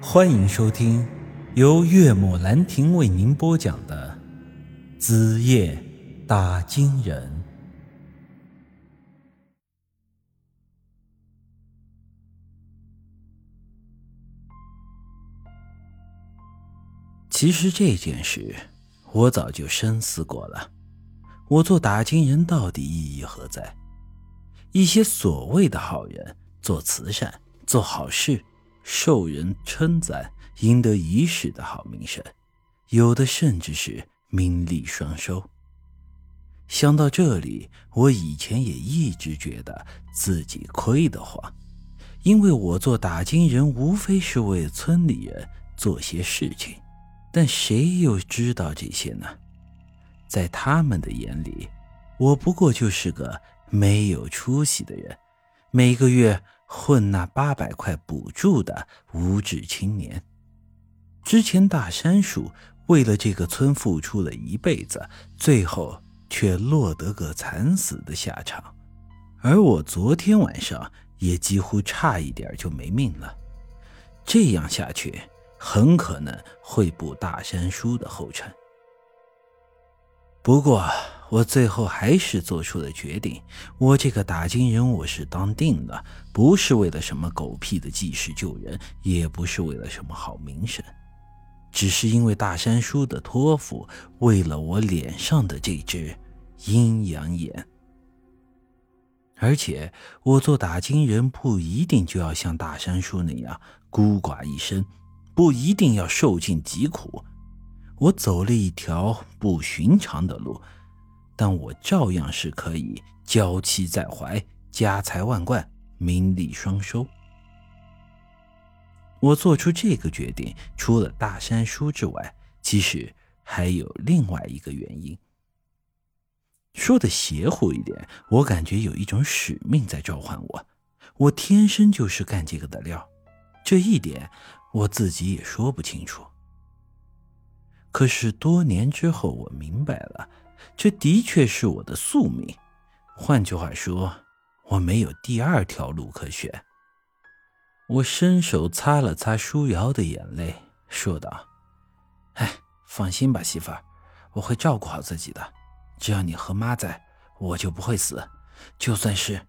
欢迎收听由岳母兰亭为您播讲的《子夜打金人》。其实这件事，我早就深思过了。我做打金人到底意义何在？一些所谓的好人做慈善、做好事。受人称赞，赢得一世的好名声，有的甚至是名利双收。想到这里，我以前也一直觉得自己亏得慌，因为我做打金人无非是为村里人做些事情，但谁又知道这些呢？在他们的眼里，我不过就是个没有出息的人，每个月。混那八百块补助的无知青年，之前大山叔为了这个村付出了一辈子，最后却落得个惨死的下场，而我昨天晚上也几乎差一点就没命了。这样下去，很可能会步大山叔的后尘。不过。我最后还是做出了决定，我这个打金人我是当定了，不是为了什么狗屁的济世救人，也不是为了什么好名声，只是因为大山叔的托付，为了我脸上的这只阴阳眼。而且我做打金人不一定就要像大山叔那样孤寡一生，不一定要受尽疾苦，我走了一条不寻常的路。但我照样是可以娇妻在怀，家财万贯，名利双收。我做出这个决定，除了大山叔之外，其实还有另外一个原因。说的邪乎一点，我感觉有一种使命在召唤我，我天生就是干这个的料。这一点我自己也说不清楚。可是多年之后，我明白了。这的确是我的宿命，换句话说，我没有第二条路可选。我伸手擦了擦舒瑶的眼泪，说道：“哎，放心吧，媳妇儿，我会照顾好自己的。只要你和妈在，我就不会死。就算是……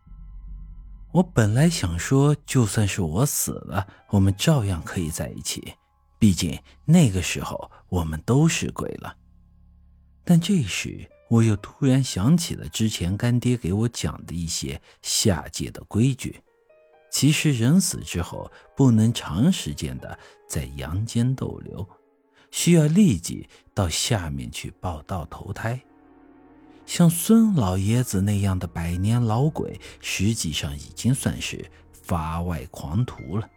我本来想说，就算是我死了，我们照样可以在一起。毕竟那个时候我们都是鬼了。”但这时，我又突然想起了之前干爹给我讲的一些下界的规矩。其实人死之后不能长时间的在阳间逗留，需要立即到下面去报道投胎。像孙老爷子那样的百年老鬼，实际上已经算是法外狂徒了。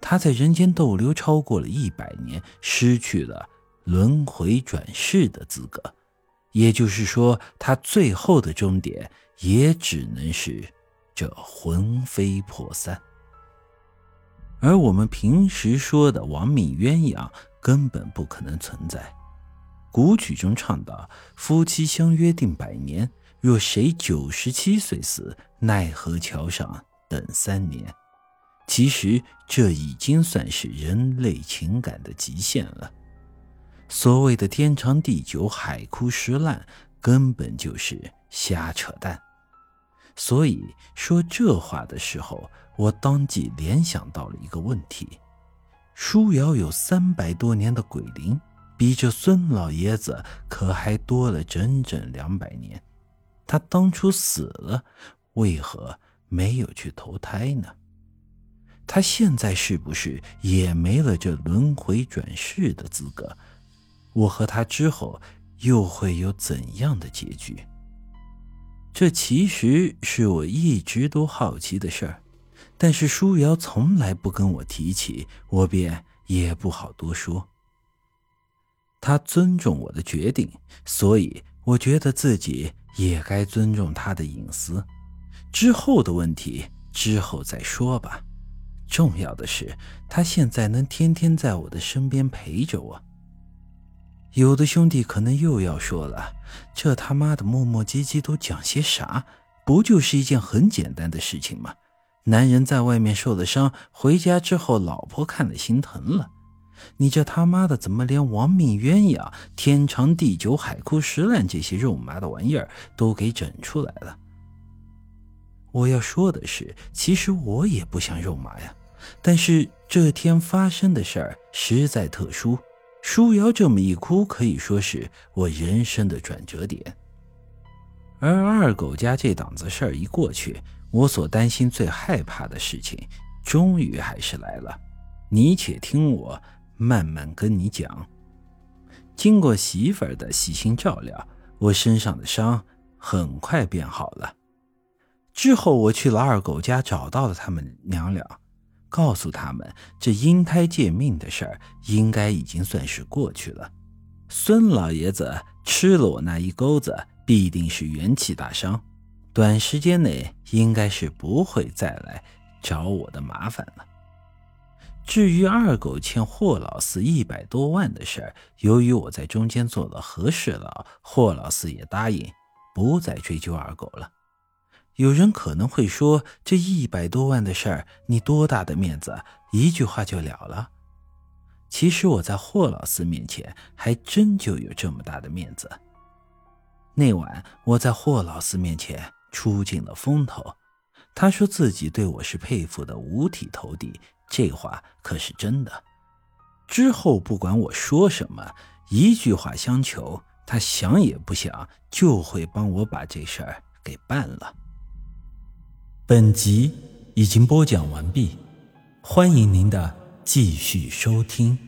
他在人间逗留超过了一百年，失去了。轮回转世的资格，也就是说，他最后的终点也只能是这魂飞魄散。而我们平时说的亡命鸳鸯根本不可能存在。古曲中唱道：“夫妻相约定百年，若谁九十七岁死，奈何桥上等三年。”其实，这已经算是人类情感的极限了。所谓的天长地久、海枯石烂，根本就是瞎扯淡。所以说这话的时候，我当即联想到了一个问题：舒瑶有三百多年的鬼灵，比这孙老爷子可还多了整整两百年。他当初死了，为何没有去投胎呢？他现在是不是也没了这轮回转世的资格？我和他之后又会有怎样的结局？这其实是我一直都好奇的事儿，但是舒瑶从来不跟我提起，我便也不好多说。他尊重我的决定，所以我觉得自己也该尊重他的隐私。之后的问题之后再说吧。重要的是，他现在能天天在我的身边陪着我。有的兄弟可能又要说了：“这他妈的磨磨唧唧都讲些啥？不就是一件很简单的事情吗？男人在外面受了伤，回家之后老婆看了心疼了。你这他妈的怎么连亡命鸳鸯、天长地久、海枯石烂这些肉麻的玩意儿都给整出来了？我要说的是，其实我也不想肉麻呀，但是这天发生的事儿实在特殊，舒瑶这么一哭，可以说是我人生的转折点。而二狗家这档子事儿一过去，我所担心、最害怕的事情，终于还是来了。你且听我慢慢跟你讲。经过媳妇儿的细心照料，我身上的伤很快变好了。之后，我去了二狗家，找到了他们娘俩，告诉他们这阴胎借命的事儿应该已经算是过去了。孙老爷子吃了我那一钩子，必定是元气大伤，短时间内应该是不会再来找我的麻烦了。至于二狗欠霍老四一百多万的事儿，由于我在中间做了和事佬，霍老四也答应不再追究二狗了。有人可能会说，这一百多万的事儿，你多大的面子，一句话就了了？其实我在霍老四面前，还真就有这么大的面子。那晚我在霍老四面前出尽了风头，他说自己对我是佩服的五体投地，这话可是真的。之后不管我说什么，一句话相求，他想也不想就会帮我把这事儿给办了。本集已经播讲完毕，欢迎您的继续收听。